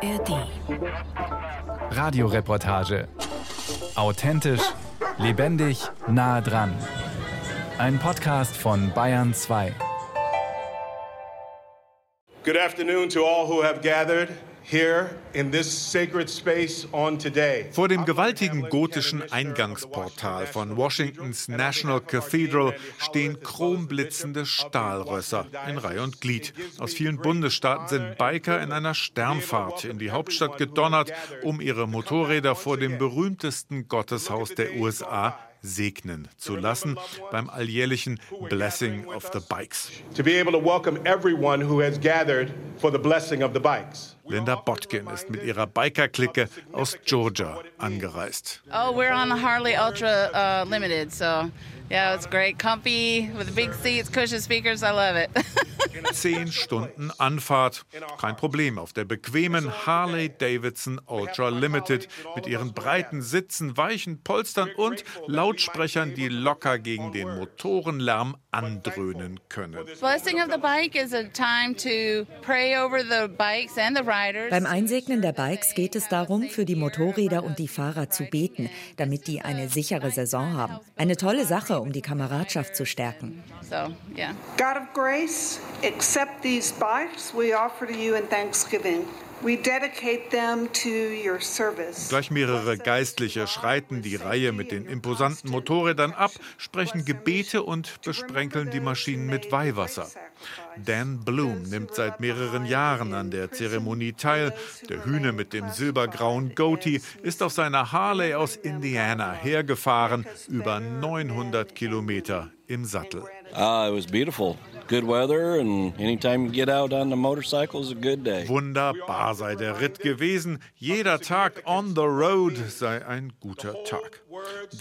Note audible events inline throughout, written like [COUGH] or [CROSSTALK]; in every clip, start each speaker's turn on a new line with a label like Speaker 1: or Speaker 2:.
Speaker 1: ARD.
Speaker 2: Radioreportage. Authentisch, lebendig, nah dran. Ein Podcast von Bayern 2.
Speaker 3: Good afternoon to all who have gathered here in this sacred space on today.
Speaker 4: Vor dem gewaltigen gotischen Eingangsportal von Washingtons National Cathedral stehen chromblitzende Stahlrösser in Reihe und Glied. Aus vielen Bundesstaaten sind Biker in einer Sternfahrt in die Hauptstadt gedonnert, um ihre Motorräder vor dem berühmtesten Gotteshaus der USA segnen zu lassen beim alljährlichen Blessing of the Bikes.
Speaker 3: To be able to welcome everyone who has gathered for the blessing of the bikes.
Speaker 4: Linda Botkin ist mit ihrer Biker-Clique aus Georgia angereist.
Speaker 5: Oh, we're on Harley Ultra uh, Limited, so yeah, it's great, comfy with big seats, cushion speakers. I love it. [LAUGHS]
Speaker 4: Zehn Stunden Anfahrt. Kein Problem auf der bequemen Harley Davidson Ultra Limited mit ihren breiten Sitzen, weichen Polstern und Lautsprechern, die locker gegen den Motorenlärm andröhnen können.
Speaker 5: Blessing of the bike is a time to pray over the bikes and the riders.
Speaker 1: Beim Einsegnen der Bikes geht es darum, für die Motorräder und die Fahrer zu beten, damit die eine sichere Saison haben. Eine tolle Sache, um die Kameradschaft zu stärken.
Speaker 5: So, yeah.
Speaker 6: God of grace, accept these bikes we offer to you in thanksgiving. We dedicate them to your service.
Speaker 4: Gleich mehrere Geistliche schreiten die Reihe mit den imposanten Motorrädern ab, sprechen Gebete und besprenkeln die Maschinen mit Weihwasser. Dan Bloom nimmt seit mehreren Jahren an der Zeremonie teil. Der Hühne mit dem silbergrauen Goatee ist auf seiner Harley aus Indiana hergefahren, über 900 Kilometer im Sattel.
Speaker 7: Ah, it was beautiful. Good weather, and anytime you get out on the motorcycle is a good day.
Speaker 4: Wunderbar sei der Ritt gewesen. Jeder Tag on the road sei ein guter Tag.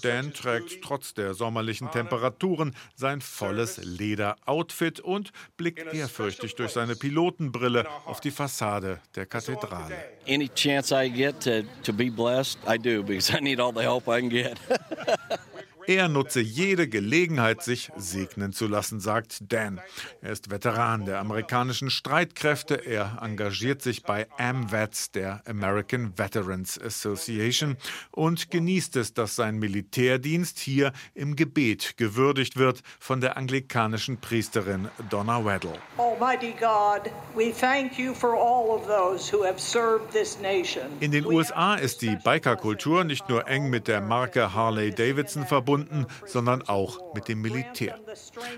Speaker 4: Dan trägt trotz der sommerlichen Temperaturen sein volles Lederoutfit und blickt ehrfürchtig durch seine Pilotenbrille auf die Fassade der Kathedrale.
Speaker 7: Any chance I get to, to be blessed, I do because I need all the help I can get. [LAUGHS]
Speaker 4: Er nutze jede Gelegenheit, sich segnen zu lassen, sagt Dan. Er ist Veteran der amerikanischen Streitkräfte. Er engagiert sich bei AMVETS, der American Veterans Association, und genießt es, dass sein Militärdienst hier im Gebet gewürdigt wird von der anglikanischen Priesterin Donna Weddle.
Speaker 6: Almighty God, we thank you for all of those who have served this nation.
Speaker 4: In den USA ist die Bikerkultur nicht nur eng mit der Marke Harley Davidson verbunden, sondern auch mit dem Militär.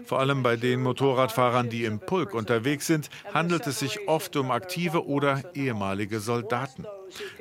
Speaker 4: Vor allem bei den Motorradfahrern, die im Pulk unterwegs sind, handelt es sich oft um aktive oder ehemalige Soldaten.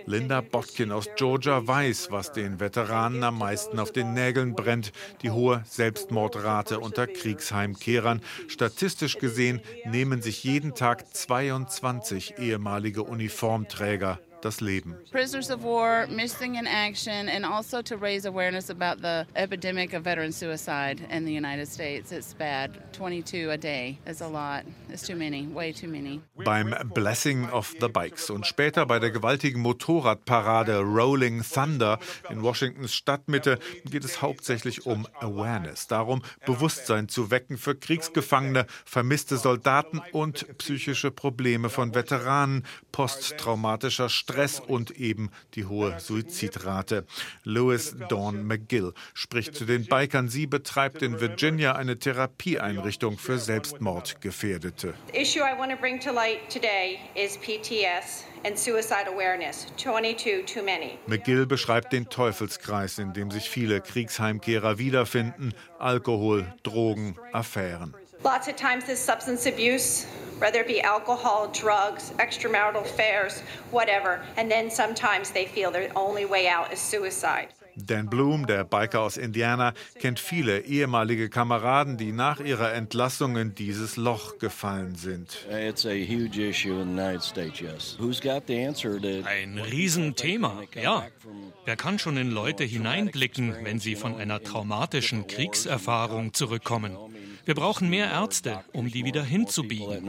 Speaker 4: Linda Botkin aus Georgia weiß, was den Veteranen am meisten auf den Nägeln brennt, die hohe Selbstmordrate unter Kriegsheimkehrern. Statistisch gesehen nehmen sich jeden Tag 22 ehemalige Uniformträger das Leben.
Speaker 5: Prisoners of war, missing in action, and also to raise awareness about the epidemic of veteran suicide in the United States. It's bad. 22 a day is a lot. It's too many, way too many.
Speaker 4: Beim Blessing of the Bikes und später bei der gewaltigen Motorradparade Rolling Thunder in Washingtons Stadtmitte geht es hauptsächlich um Awareness, darum Bewusstsein zu wecken für Kriegsgefangene, vermisste Soldaten und psychische Probleme von Veteranen, posttraumatischer Stress und eben die hohe Suizidrate. Louis Dawn McGill spricht zu den Bikern. Sie betreibt in Virginia eine Therapieeinrichtung für Selbstmordgefährdete.
Speaker 8: The issue I want to bring to light today is PTS and suicide awareness. 22 too many.
Speaker 4: McGill beschreibt den Teufelskreis, in dem sich viele Kriegsheimkehrer wiederfinden. Alkohol, Drogen, Affären.
Speaker 8: Lots of times this substance abuse, whether it be alcohol, drugs, extramarital affairs, whatever, and then sometimes they feel their only way out is suicide.
Speaker 4: Dan Bloom, der Biker aus Indiana, kennt viele ehemalige Kameraden, die nach ihrer Entlassung in dieses Loch gefallen sind.
Speaker 7: It's a huge issue in the United States, yes. Who's got the answer to
Speaker 9: Ein Riesenthema, ja. Wer kann schon in Leute hineinblicken, wenn sie von einer traumatischen Kriegserfahrung zurückkommen? Wir brauchen mehr Ärzte, um die wieder hinzubiegen.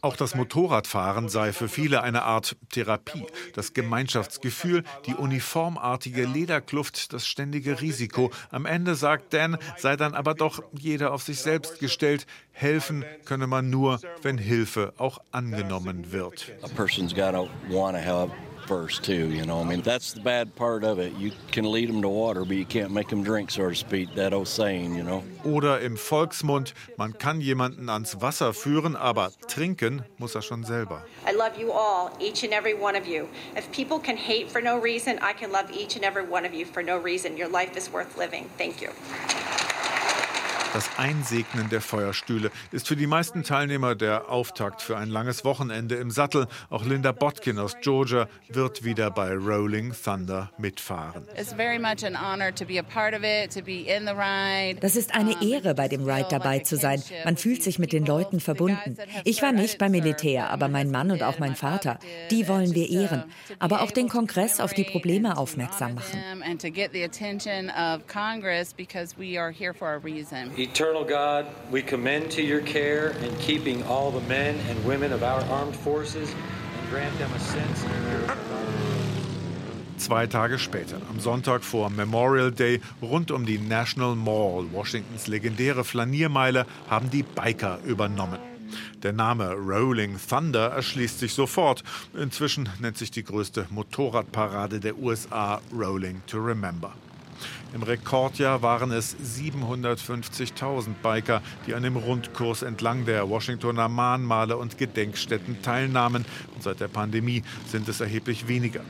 Speaker 4: Auch das Motorradfahren sei für viele eine Art Therapie. Das Gemeinschaftsgefühl, die uniformartige Lederkluft, das ständige Risiko. Am Ende, sagt Dan, sei dann aber doch jeder auf sich selbst gestellt. Helfen könne man nur, wenn Hilfe auch angenommen wird. A person's gotta wanna help first too. You know, I mean that's the bad part of it. You can lead them to water, but you can't make them drink, so to speak. That old saying, you know. Oder im Volksmund: Man kann jemanden ans Wasser führen, aber trinken muss er schon selber. I love you all, each and every one of you. If people can hate for no reason, I can love each and every one of you for no reason. Your life is worth living. Thank you. Das Einsegnen der Feuerstühle ist für die meisten Teilnehmer der Auftakt für ein langes Wochenende im Sattel. Auch Linda Botkin aus Georgia wird wieder bei Rolling Thunder mitfahren.
Speaker 1: Das ist eine Ehre, bei dem Ride dabei zu sein. Man fühlt sich mit den Leuten verbunden. Ich war nicht beim Militär, aber mein Mann und auch mein Vater, die wollen wir ehren. Aber auch den Kongress auf die Probleme aufmerksam machen.
Speaker 10: Eternal God, we commend to your care in keeping all the men and women of our armed forces and grant them a sense
Speaker 4: Zwei Tage später, am Sonntag vor Memorial Day, rund um die National Mall, Washingtons legendäre Flaniermeile, haben die Biker übernommen. Der Name Rolling Thunder erschließt sich sofort. Inzwischen nennt sich die größte Motorradparade der USA Rolling to Remember. Im Rekordjahr waren es 750.000 Biker, die an dem Rundkurs entlang der Washingtoner Mahnmale und Gedenkstätten teilnahmen. Und seit der Pandemie sind es erheblich weniger.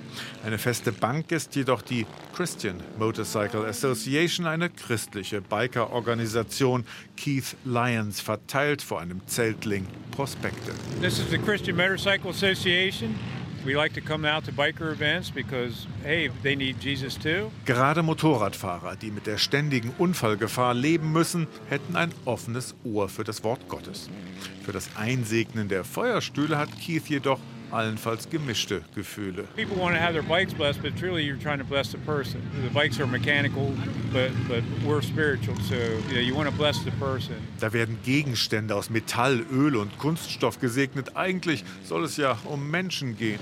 Speaker 4: Eine feste Bank ist jedoch die Christian Motorcycle Association, eine christliche Biker-Organisation. Keith Lyons verteilt vor einem Zeltling Prospekte.
Speaker 11: This is the Christian Motorcycle Association.
Speaker 4: Gerade Motorradfahrer, die mit der ständigen Unfallgefahr leben müssen, hätten ein offenes Ohr für das Wort Gottes. Für das Einsegnen der Feuerstühle hat Keith jedoch allenfalls gemischte Gefühle.
Speaker 11: People want to have their bikes blessed, but truly you're trying to bless the person. The bikes are mechanical, but but we're spiritual, so you, want to bless the person.
Speaker 4: Da werden Gegenstände aus Metall, Öl und Kunststoff gesegnet. Eigentlich soll es ja um Menschen gehen.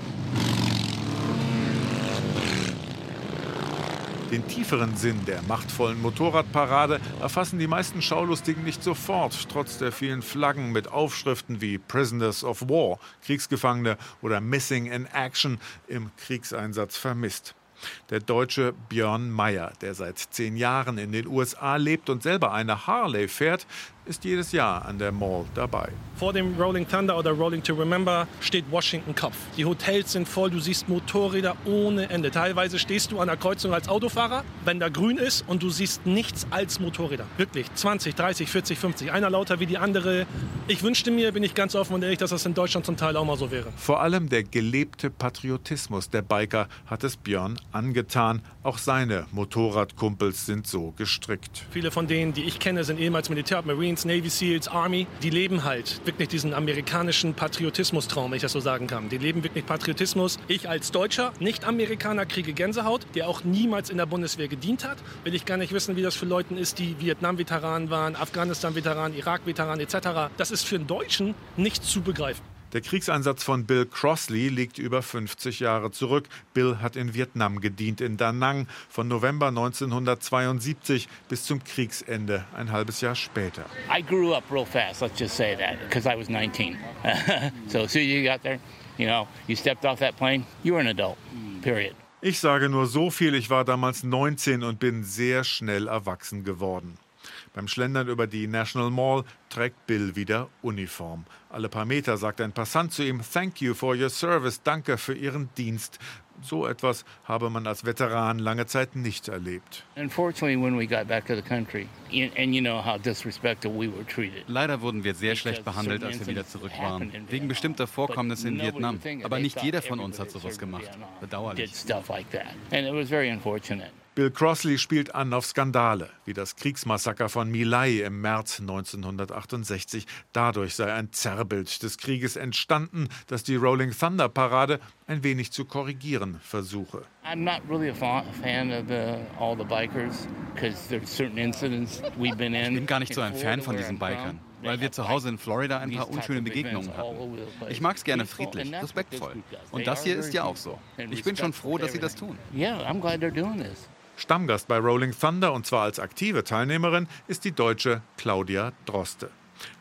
Speaker 4: Den tieferen Sinn der machtvollen Motorradparade erfassen die meisten Schaulustigen nicht sofort, trotz der vielen Flaggen mit Aufschriften wie Prisoners of War, Kriegsgefangene oder Missing in Action im Kriegseinsatz vermisst. Der Deutsche Björn Meyer, der seit zehn Jahren in den USA lebt und selber eine Harley fährt, ist jedes Jahr an der Mall dabei.
Speaker 12: Vor dem Rolling Thunder oder Rolling to Remember steht Washington Kopf. Die Hotels sind voll, du siehst Motorräder ohne Ende. Teilweise stehst du an der Kreuzung als Autofahrer, wenn da grün ist und du siehst nichts als Motorräder. Wirklich 20, 30, 40, 50. Einer lauter wie die andere. Ich wünschte mir, bin ich ganz offen und ehrlich, dass das in Deutschland zum Teil auch mal so wäre.
Speaker 4: Vor allem der gelebte Patriotismus der Biker hat es Björn angetan. Auch seine Motorradkumpels sind so gestrickt.
Speaker 12: Viele von denen, die ich kenne, sind ehemals Militär, Marines, Navy SEALs, Army, die leben halt wirklich diesen amerikanischen Patriotismus-Traum, wenn ich das so sagen kann. Die leben wirklich Patriotismus. Ich als Deutscher, Nicht-Amerikaner, kriege Gänsehaut, der auch niemals in der Bundeswehr gedient hat. Will ich gar nicht wissen, wie das für Leute ist, die Vietnam-Veteranen waren, Afghanistan-Veteranen, Irak-Veteranen etc. Das ist für einen Deutschen nicht zu begreifen.
Speaker 4: Der Kriegseinsatz von Bill Crossley liegt über 50 Jahre zurück. Bill hat in Vietnam gedient, in Da Nang, von November 1972 bis zum Kriegsende, ein halbes Jahr später.
Speaker 13: I grew up real fast, let's just say that, because I was 19. [LAUGHS] so as soon as you got there, you know, you stepped off that plane, you were an adult, period.
Speaker 4: Ich sage nur so viel, ich war damals 19 und bin sehr schnell erwachsen geworden. Beim Schlendern über die National Mall trägt Bill wieder Uniform. Alle paar Meter sagt ein Passant zu ihm: Thank you for your service, danke für Ihren Dienst. So etwas habe man als Veteran lange Zeit nicht erlebt. Leider
Speaker 14: wurden wir sehr schlecht behandelt, als wir wieder zurück waren, wegen bestimmter Vorkommnisse in Vietnam. Aber nicht jeder von uns hat sowas gemacht. Bedauerlich.
Speaker 4: Bill Crossley spielt an auf Skandale, wie das Kriegsmassaker von My Lai im März 1968. Dadurch sei ein Zerrbild des Krieges entstanden, das die Rolling Thunder Parade ein wenig zu korrigieren versuche.
Speaker 13: I'm not really a fan of the, all the bikers because there's certain incidents we've been in.
Speaker 14: Ich bin gar nicht so ein Fan von diesen Bikern, weil wir zu Hause in Florida ein paar unschöne Begegnungen hatten. Ich mag es gerne friedlich, respektvoll. Und das hier ist ja auch so. Ich bin schon froh, dass sie das tun.
Speaker 13: Yeah, I'm glad they're doing this.
Speaker 4: Stammgast bei Rolling Thunder und zwar als aktive Teilnehmerin ist die Deutsche Claudia Droste.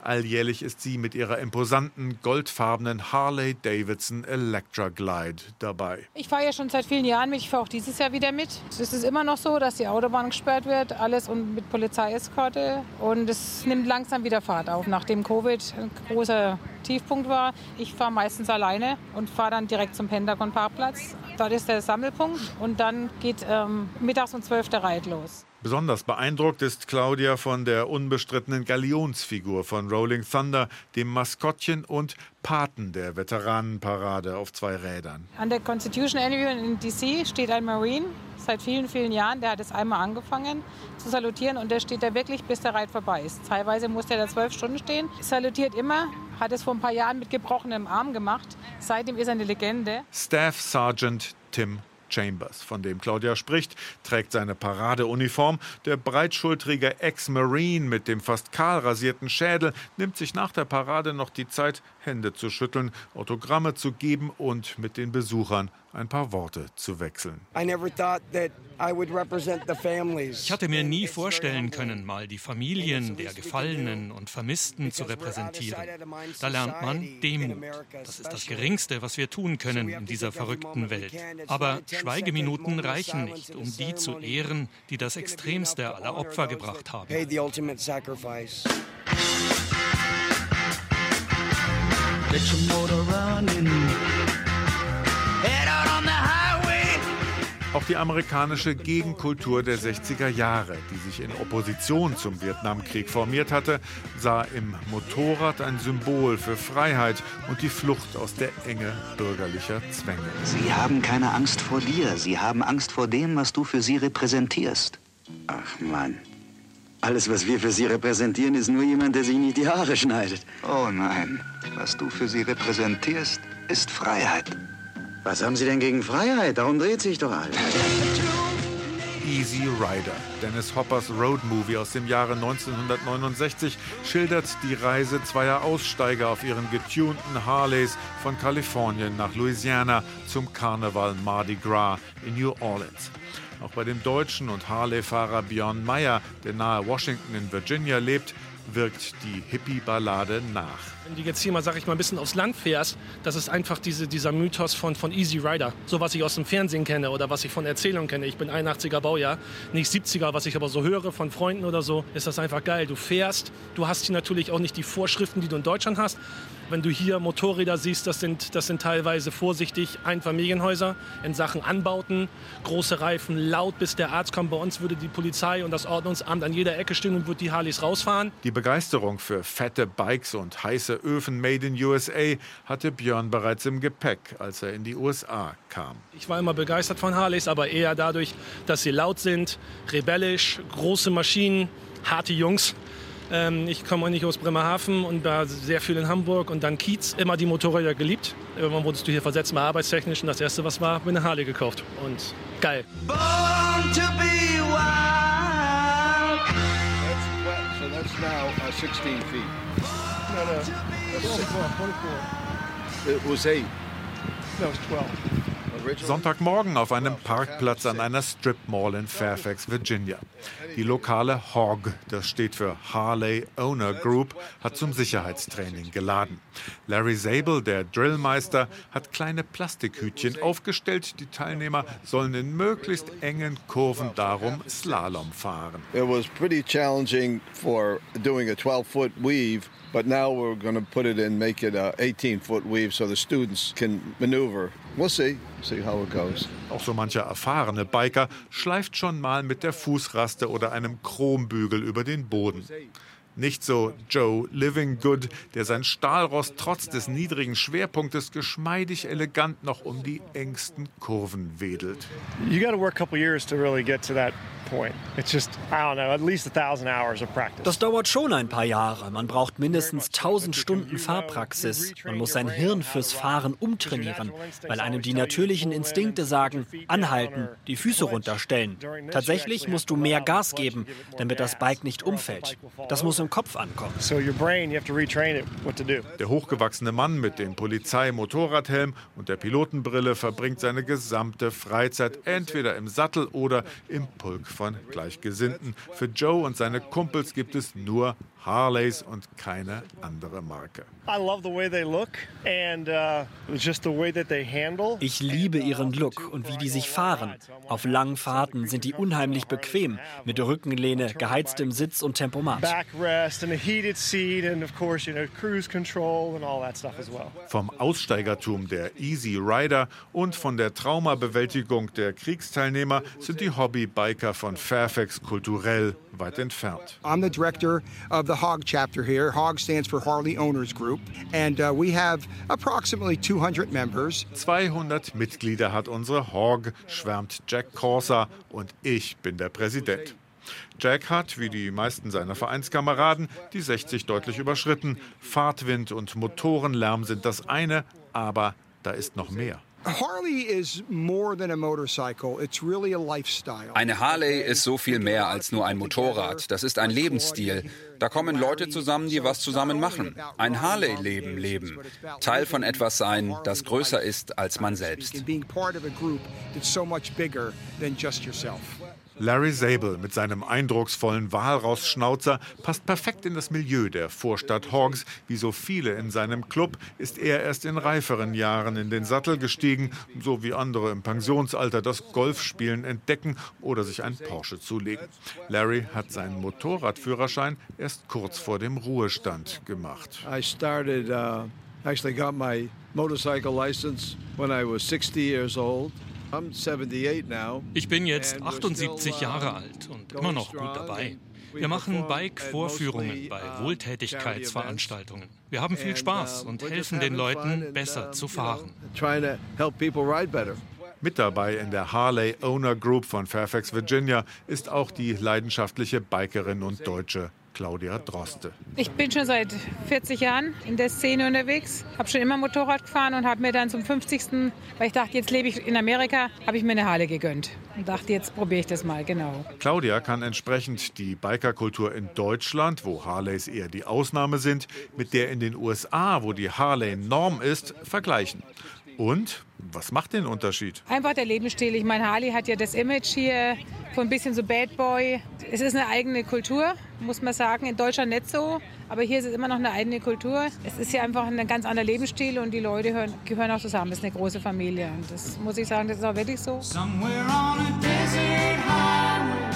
Speaker 4: Alljährlich ist sie mit ihrer imposanten goldfarbenen Harley Davidson Electra Glide dabei.
Speaker 15: Ich fahre ja schon seit vielen Jahren mit. Ich fahre auch dieses Jahr wieder mit. Es ist immer noch so, dass die Autobahn gesperrt wird, alles und mit Polizeieskorte. Und es nimmt langsam wieder Fahrt auf, nachdem Covid ein großer Tiefpunkt war. Ich fahre meistens alleine und fahre dann direkt zum Pentagon-Parkplatz. Dort ist der Sammelpunkt und dann geht ähm, mittags um 12 der Reit los.
Speaker 4: Besonders beeindruckt ist Claudia von der unbestrittenen Galionsfigur von Rolling Thunder, dem Maskottchen und Paten der Veteranenparade auf zwei Rädern.
Speaker 15: An der Constitution Avenue in DC steht ein Marine seit vielen, vielen Jahren. Der hat es einmal angefangen zu salutieren und der steht da wirklich, bis der Reit vorbei ist. Teilweise muss der da zwölf Stunden stehen. Salutiert immer, hat es vor ein paar Jahren mit gebrochenem Arm gemacht. Seitdem ist er eine Legende.
Speaker 4: Staff Sergeant Tim Chambers, von dem Claudia spricht, trägt seine Paradeuniform. Der breitschultrige Ex-Marine mit dem fast kahl rasierten Schädel nimmt sich nach der Parade noch die Zeit, Hände zu schütteln, Autogramme zu geben und mit den Besuchern ein paar Worte zu wechseln.
Speaker 9: Ich hatte mir nie vorstellen können, mal die Familien der Gefallenen und Vermissten zu repräsentieren. Da lernt man Demut. Das ist das Geringste, was wir tun können in dieser verrückten Welt. Aber Schweigeminuten reichen nicht, um die zu ehren, die das Extremste aller Opfer gebracht haben. Get your motor running.
Speaker 4: Die amerikanische Gegenkultur der 60er Jahre, die sich in Opposition zum Vietnamkrieg formiert hatte, sah im Motorrad ein Symbol für Freiheit und die Flucht aus der Enge bürgerlicher Zwänge.
Speaker 16: Sie haben keine Angst vor dir, sie haben Angst vor dem, was du für sie repräsentierst. Ach Mann. Alles, was wir für sie repräsentieren, ist nur jemand, der sich nicht die Haare schneidet. Oh nein. Was du für sie repräsentierst, ist Freiheit. Was haben Sie denn gegen Freiheit? Darum dreht sich doch alles.
Speaker 4: Easy Rider, Dennis Hoppers Roadmovie aus dem Jahre 1969, schildert die Reise zweier Aussteiger auf ihren getunten Harleys von Kalifornien nach Louisiana zum Karneval Mardi Gras in New Orleans. Auch bei dem Deutschen und Harley-Fahrer Björn Meyer, der nahe Washington in Virginia lebt, wirkt die Hippie-Ballade nach.
Speaker 12: Wenn du jetzt hier mal, sag ich mal, ein bisschen aufs Land fährst, das ist einfach diese, dieser Mythos von, von Easy Rider. So, was ich aus dem Fernsehen kenne oder was ich von Erzählungen kenne. Ich bin 81er Baujahr, nicht 70er, was ich aber so höre von Freunden oder so, ist das einfach geil. Du fährst, du hast hier natürlich auch nicht die Vorschriften, die du in Deutschland hast. Wenn du hier Motorräder siehst, das sind, das sind teilweise vorsichtig Einfamilienhäuser in Sachen Anbauten, große Reifen, laut, bis der Arzt kommt. Bei uns würde die Polizei und das Ordnungsamt an jeder Ecke stehen und würde die Harleys rausfahren.
Speaker 4: Die Begeisterung für fette Bikes und heiße Öfen made in USA hatte Björn bereits im Gepäck, als er in die USA kam.
Speaker 12: Ich war immer begeistert von Harleys, aber eher dadurch, dass sie laut sind, rebellisch, große Maschinen, harte Jungs. Ähm, ich komme nicht aus Bremerhaven und war sehr viel in Hamburg und dann Kiez. Immer die Motorräder geliebt. Irgendwann wurdest du hier versetzt, mal arbeitstechnisch. Und das erste, was war, bin eine Harley gekauft. Und geil. Born to be wild. That's, so that's now uh, 16 feet. No, no. That's 24, 24.
Speaker 4: It was 8. No, it's 12. Sonntagmorgen auf einem Parkplatz an einer Strip Mall in Fairfax, Virginia. Die lokale HOG, das steht für Harley Owner Group, hat zum Sicherheitstraining geladen. Larry Zabel, der Drillmeister, hat kleine Plastikhütchen aufgestellt. Die Teilnehmer sollen in möglichst engen Kurven darum Slalom fahren.
Speaker 17: It was pretty challenging for doing a 12-foot weave But now we're going to put it in, make it uh, a 18-foot weave so the students can maneuver. We'll see, see how it goes.
Speaker 4: Auch so mancher erfahrene Biker schleift schon mal mit der Fußraste oder einem Chrombügel über den Boden. Nicht so Joe Living Good, der sein Stahlrost trotz des niedrigen Schwerpunktes geschmeidig elegant noch um die engsten Kurven wedelt.
Speaker 18: You got to work a couple years to really get to that
Speaker 19: das dauert schon ein paar Jahre. Man braucht mindestens 1000 Stunden Fahrpraxis. Man muss sein Hirn fürs Fahren umtrainieren, weil einem die natürlichen Instinkte sagen, anhalten, die Füße runterstellen. Tatsächlich musst du mehr Gas geben, damit das Bike nicht umfällt. Das muss im Kopf ankommen.
Speaker 4: Der hochgewachsene Mann mit dem Polizei-Motorradhelm und der Pilotenbrille verbringt seine gesamte Freizeit entweder im Sattel oder im Pulk von Gleichgesinnten. Für Joe und seine Kumpels gibt es nur Harleys und keine andere Marke.
Speaker 19: Ich liebe ihren Look und wie die sich fahren. Auf langen Fahrten sind die unheimlich bequem mit Rückenlehne, geheiztem Sitz und Tempomat.
Speaker 4: Vom Aussteigertum der Easy Rider und von der Traumabewältigung der Kriegsteilnehmer sind die Hobbybiker von Fairfax kulturell weit entfernt.
Speaker 20: I'm the director of the HOG chapter here. HOG stands for Harley Owners Group and uh, we have approximately 200 members.
Speaker 4: 200 Mitglieder hat unsere HOG, schwärmt Jack Corsa und ich bin der Präsident. Jack hat, wie die meisten seiner Vereinskameraden, die 60 deutlich überschritten. Fahrtwind und Motorenlärm sind das eine, aber da ist noch mehr.
Speaker 21: Eine Harley ist so viel mehr als nur ein Motorrad. Das ist ein Lebensstil. Da kommen Leute zusammen, die was zusammen machen. Ein Harley-Leben leben. Teil von etwas sein, das größer ist als man selbst.
Speaker 4: Larry Zabel mit seinem eindrucksvollen Walrausschnauzer passt perfekt in das Milieu der Vorstadt Hogs. Wie so viele in seinem Club ist er erst in reiferen Jahren in den Sattel gestiegen, so wie andere im Pensionsalter das Golfspielen entdecken oder sich ein Porsche zulegen. Larry hat seinen Motorradführerschein erst kurz vor dem Ruhestand gemacht.
Speaker 17: I started, uh, actually got my motorcycle license when I was 60 years old.
Speaker 9: Ich bin jetzt 78 uh, Jahre alt und immer noch gut dabei. Wir machen Bike-Vorführungen bei Wohltätigkeitsveranstaltungen. Wir haben viel Spaß und helfen den Leuten, besser zu fahren.
Speaker 4: Mit dabei in der Harley Owner Group von Fairfax, Virginia, ist auch die leidenschaftliche Bikerin und Deutsche Claudia Droste.
Speaker 15: Ich bin schon seit 40 Jahren in der Szene unterwegs, habe schon immer Motorrad gefahren und habe mir dann zum 50. weil ich dachte, jetzt lebe ich in Amerika, habe ich mir eine Harley gegönnt und dachte, jetzt probiere ich das mal, genau.
Speaker 4: Claudia kann entsprechend die Bikerkultur in Deutschland, wo Harleys eher die Ausnahme sind, mit der in den USA, wo die Harley Norm ist, vergleichen. Und was macht den Unterschied?
Speaker 15: Einfach der Lebensstil. Ich meine, Harley hat ja das Image hier von ein bisschen so Bad Boy. Es ist eine eigene Kultur, muss man sagen. In Deutschland nicht so, aber hier ist es immer noch eine eigene Kultur. Es ist ja einfach ein ganz anderer Lebensstil und die Leute hören, gehören auch zusammen. Es ist eine große Familie und das muss ich sagen, das ist auch wirklich so. Somewhere on a desert highway,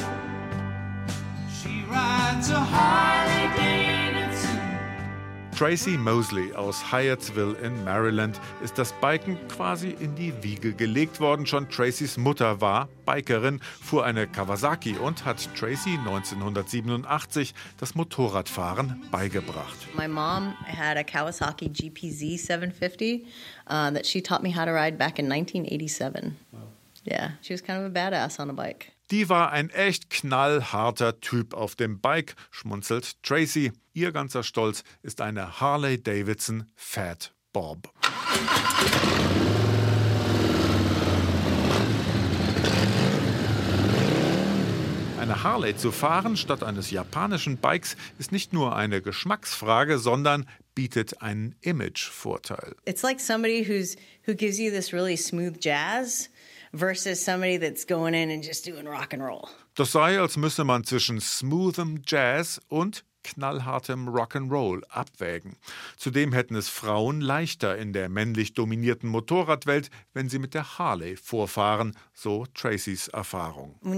Speaker 15: she rides a
Speaker 4: Davidson. Tracy Mosley aus Hyattsville in Maryland ist das Biken quasi in die Wiege gelegt worden. Schon Tracys Mutter war Bikerin, fuhr eine Kawasaki und hat Tracy 1987 das Motorradfahren beigebracht.
Speaker 22: My mom had a Kawasaki GPZ 750 uh, that she taught me how to ride back in 1987. Yeah, she was kind of a badass on a bike.
Speaker 4: Die war ein echt knallharter Typ auf dem Bike, schmunzelt Tracy. Ihr ganzer Stolz ist eine Harley Davidson Fat Bob. Eine Harley zu fahren statt eines japanischen Bikes ist nicht nur eine Geschmacksfrage, sondern bietet einen Imagevorteil.
Speaker 22: It's like somebody who's who gives you this really smooth jazz versus somebody that's going in and just doing rock and roll.
Speaker 4: Das sei, als müsse man zwischen smoothem Jazz und knallhartem Rock'n'Roll abwägen. Zudem hätten es Frauen leichter in der männlich dominierten Motorradwelt, wenn sie mit der Harley vorfahren, so Tracys Erfahrung.
Speaker 23: Wenn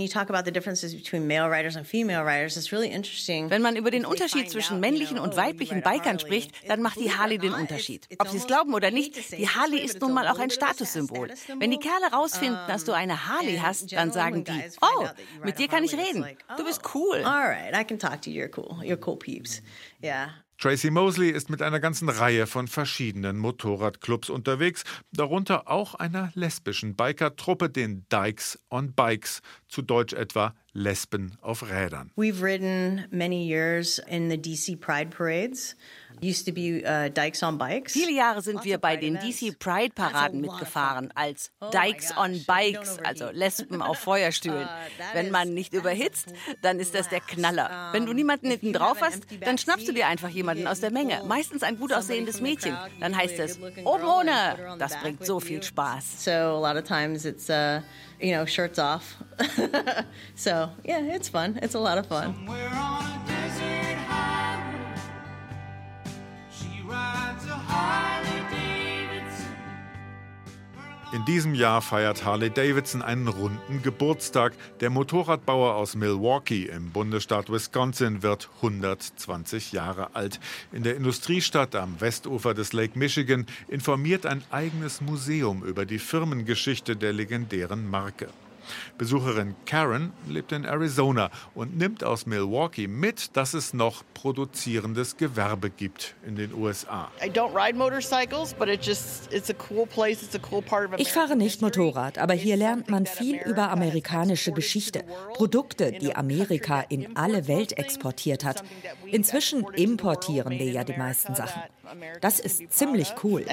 Speaker 23: man über den Unterschied zwischen männlichen und weiblichen Bikern spricht, dann macht die Harley den Unterschied. Ob sie es glauben oder nicht, die Harley ist nun mal auch ein Statussymbol. Wenn die Kerle rausfinden, dass du eine Harley hast, dann sagen die, oh, mit dir kann ich reden. Du bist cool.
Speaker 22: All right, I can talk to you. You're cool. You're cool. Co-peeps. Yeah.
Speaker 4: Tracy Mosley ist mit einer ganzen Reihe von verschiedenen Motorradclubs unterwegs, darunter auch einer lesbischen Biker-Truppe, den Dykes on Bikes, zu Deutsch etwa Lesben auf Rädern.
Speaker 22: We've ridden many years in the DC Pride parades. Used to be uh, Dykes on Bikes.
Speaker 23: Viele Jahre sind wir bei den DC Pride Paraden mitgefahren als
Speaker 22: Oh
Speaker 23: Dykes on Bikes, also Lesben auf [LAUGHS] Feuerstühlen.
Speaker 22: Uh,
Speaker 23: Wenn man nicht überhitzt, dann ist das der Knaller. Wenn du niemanden hinten drauf hast, dann schnappst du dir einfach jemanden aus der Menge, meistens ein gut aussehendes Mädchen. Dann heißt es oben ohne. Das bringt so viel Spaß.
Speaker 22: So a lot of times it's uh, you know shirts off. [LAUGHS] so yeah, it's fun. It's a lot of fun.
Speaker 4: In diesem Jahr feiert Harley Davidson einen runden Geburtstag. Der Motorradbauer aus Milwaukee im Bundesstaat Wisconsin wird 120 Jahre alt. In der Industriestadt am Westufer des Lake Michigan informiert ein eigenes Museum über die Firmengeschichte der legendären Marke. Besucherin Karen lebt in Arizona und nimmt aus Milwaukee mit, dass es noch produzierendes Gewerbe gibt in den USA.
Speaker 1: Ich fahre nicht Motorrad, aber hier lernt man viel über amerikanische Geschichte, Produkte, die Amerika in alle Welt exportiert hat. Inzwischen importieren wir ja die meisten Sachen. Das ist ziemlich cool.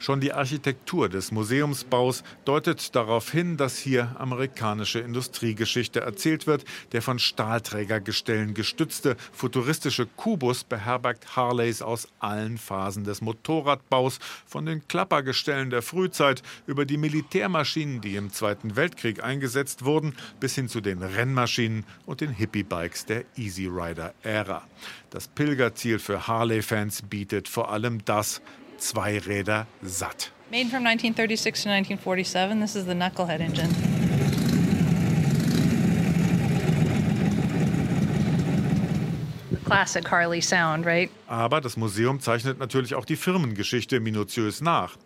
Speaker 4: Schon die Architektur des Museumsbaus deutet darauf hin, dass hier amerikanische Industriegeschichte erzählt wird. Der von Stahlträgergestellen gestützte futuristische Kubus beherbergt Harleys aus allen Phasen des Motorradbaus, von den Klappergestellen der Frühzeit über die Militärmaschinen, die im Zweiten Weltkrieg eingesetzt wurden, bis hin zu den Rennmaschinen und den Hippie-Bikes der Easy Rider-Ära. Das Pilgerziel für Harley-Fans bietet vor allem das, Zweiräder satt.
Speaker 24: Made from 1936 to 1947, this is the Knucklehead engine. Classic Harley sound, right?
Speaker 4: Aber das Museum zeichnet natürlich auch die Firmengeschichte minutiös nach.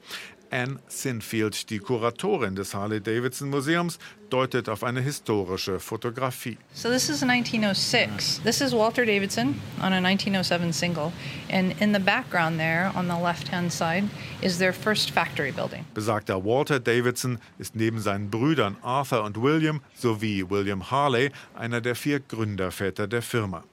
Speaker 4: Anne Sinfield, die Kuratorin des Harley-Davidson Museums, deutet auf eine historische Fotografie.
Speaker 24: So this is 1906. This is Walter Davidson on a 1907 single. And in the background there, on the left-hand side, is their first factory building.
Speaker 4: Besagter Walter Davidson ist neben seinen Brüdern Arthur und William sowie William Harley einer der vier Gründerväter der Firma.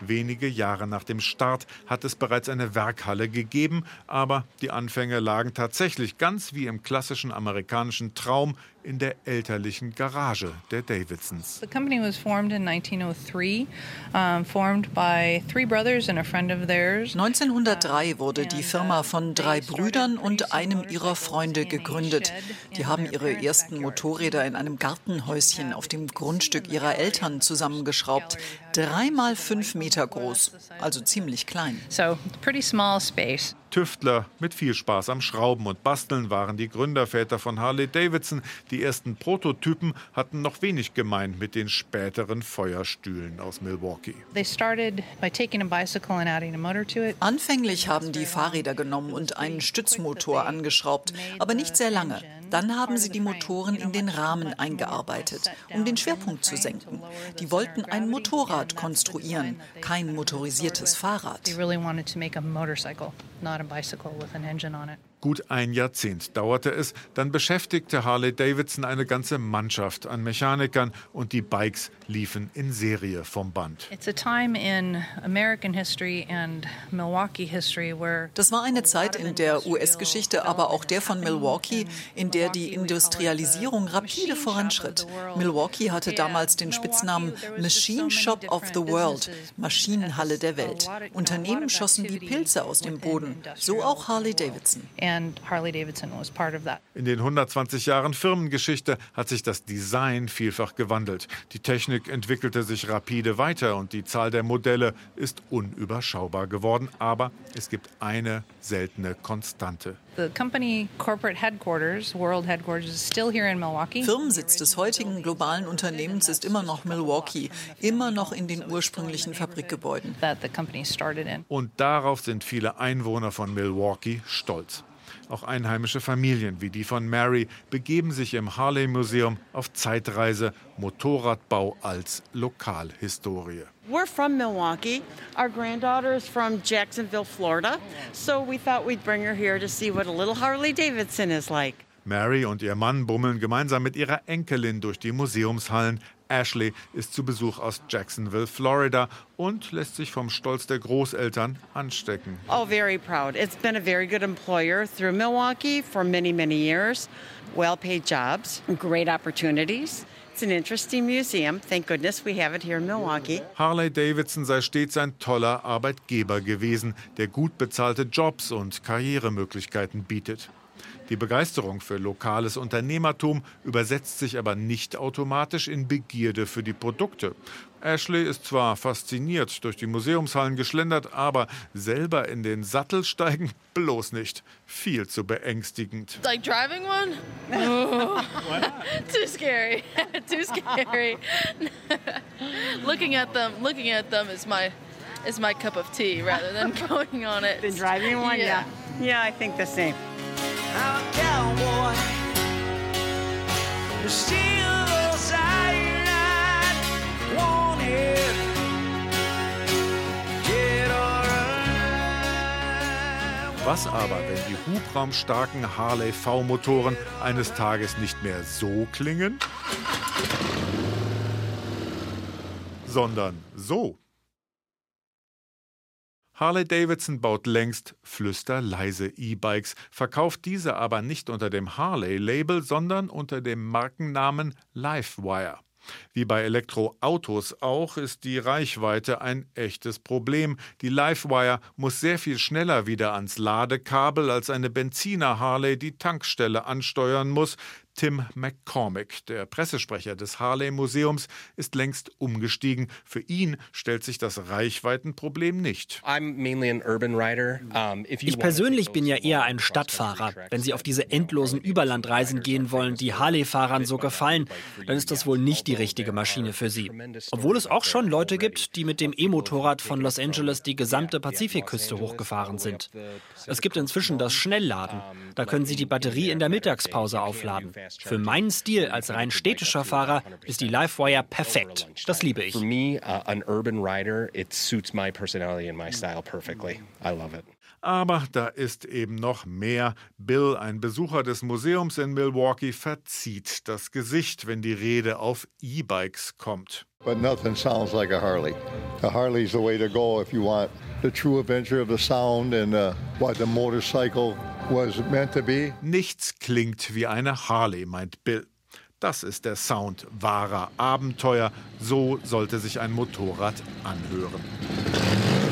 Speaker 4: Wenige Jahre nach dem Start hat es bereits eine Werkhalle gegeben, aber die Anfänge lagen tatsächlich ganz wie im klassischen amerikanischen Traum in der elterlichen Garage der Davidsons.
Speaker 24: The company was formed in 1903, um, formed by three brothers and a friend of theirs.
Speaker 25: 1903 wurde die Firma von drei Brüdern und einem ihrer Freunde gegründet. Die haben ihre ersten Motorräder in einem Gartenhäuschen auf dem Grundstück ihrer Eltern zusammengeschraubt. Dreimal fünf Meter groß, also ziemlich klein.
Speaker 24: So, pretty small space.
Speaker 4: Tüftler mit viel Spaß am Schrauben und Basteln waren die Gründerväter von Harley Davidson. Die ersten Prototypen hatten noch wenig gemein mit den späteren Feuerstühlen aus Milwaukee.
Speaker 24: They started by taking a bicycle and adding a motor to it.
Speaker 25: Anfänglich haben die Fahrräder genommen und einen Stützmotor angeschraubt, aber nicht sehr lange. Dann haben sie die Motoren in den Rahmen eingearbeitet, um den Schwerpunkt zu senken. Die wollten ein Motorrad konstruieren, kein motorisiertes Fahrrad.
Speaker 4: Gut ein Jahrzehnt dauerte es, dann beschäftigte Harley Davidson eine ganze Mannschaft an Mechanikern und die Bikes liefen in Serie vom Band.
Speaker 24: It's a time in American history and Milwaukee history where
Speaker 25: Das war eine Zeit in der US-Geschichte, aber auch der von Milwaukee, in der die Industrialisierung rapide voranschritt. Milwaukee hatte damals den Spitznamen Machine Shop of the World, Maschinenhalle der Welt. Unternehmen schossen wie Pilze aus dem Boden, so auch Harley Davidson.
Speaker 24: And Harley Davidson was part of that.
Speaker 4: In den 120 Jahren Firmengeschichte hat sich das Design vielfach gewandelt. Die Technik entwickelte sich rapide weiter und die Zahl der Modelle ist unüberschaubar geworden. Aber es gibt eine seltene Konstante.
Speaker 24: The company corporate headquarters, world headquarters, is still here in Milwaukee.
Speaker 25: Firmensitz des heutigen globalen Unternehmens ist immer noch Milwaukee, immer noch in den ursprünglichen Fabrikgebäuden.
Speaker 24: That the company started in.
Speaker 4: Und darauf sind viele Einwohner von Milwaukee stolz. Auch einheimische Familien wie die von Mary begeben sich im Harley Museum auf Zeitreise Motorradbau als Lokalhistorie.
Speaker 26: We're from Milwaukee. Our granddaughter is from Jacksonville, Florida. So we thought we'd bring her here to see what a little Harley Davidson is like.
Speaker 4: Mary und ihr Mann bummeln gemeinsam mit ihrer Enkelin durch die Museumshallen. Ashley ist zu Besuch aus Jacksonville, Florida und lässt sich vom Stolz der Großeltern anstecken.
Speaker 26: Oh, very proud. It's been a very good employer through Milwaukee for many, many years. Well-paid jobs, great opportunities. It's an interesting museum. Thank goodness we have it here in Milwaukee.
Speaker 4: Harley Davidson sei stets ein toller Arbeitgeber gewesen, der gut bezahlte Jobs und Karrieremöglichkeiten bietet. Die Begeisterung für lokales Unternehmertum übersetzt sich aber nicht automatisch in Begierde für die Produkte. Ashley ist zwar fasziniert durch die Museumshallen geschlendert, aber selber in den Sattel steigen [LAUGHS] bloß nicht. Viel zu beängstigend.
Speaker 27: Like driving one? Oh. [LAUGHS] Too scary. [LAUGHS] Too scary. looking at them, looking at them is my is my cup of tea rather than going on it.
Speaker 26: The driving one, yeah. yeah. Yeah, I think the same.
Speaker 4: Was aber, wenn die hubraumstarken Harley V-Motoren eines Tages nicht mehr so klingen, sondern so? Harley Davidson baut längst flüsterleise E-Bikes, verkauft diese aber nicht unter dem Harley-Label, sondern unter dem Markennamen Livewire. Wie bei Elektroautos auch ist die Reichweite ein echtes Problem. Die Livewire muss sehr viel schneller wieder ans Ladekabel, als eine Benziner Harley die Tankstelle ansteuern muss. Tim McCormick, der Pressesprecher des Harley Museums, ist längst umgestiegen. Für ihn stellt sich das Reichweitenproblem nicht.
Speaker 19: Ich persönlich bin ja eher ein Stadtfahrer. Wenn Sie auf diese endlosen Überlandreisen gehen wollen, die Harley-Fahrern so gefallen, dann ist das wohl nicht die richtige Maschine für Sie. Obwohl es auch schon Leute gibt, die mit dem E-Motorrad von Los Angeles die gesamte Pazifikküste hochgefahren sind. Es gibt inzwischen das Schnellladen. Da können Sie die Batterie in der Mittagspause aufladen. Für meinen Stil als rein städtischer Fahrer ist die Livewire perfekt. Das liebe ich.
Speaker 4: Aber da ist eben noch mehr. Bill, ein Besucher des Museums in Milwaukee, verzieht das Gesicht, wenn die Rede auf E-Bikes kommt.
Speaker 17: But nothing sounds like a Harley. A Harley's the way to go if you want the true adventure of the sound and uh, what the motorcycle
Speaker 4: Nichts klingt wie eine Harley, meint Bill. Das ist der Sound wahrer Abenteuer. So sollte sich ein Motorrad anhören.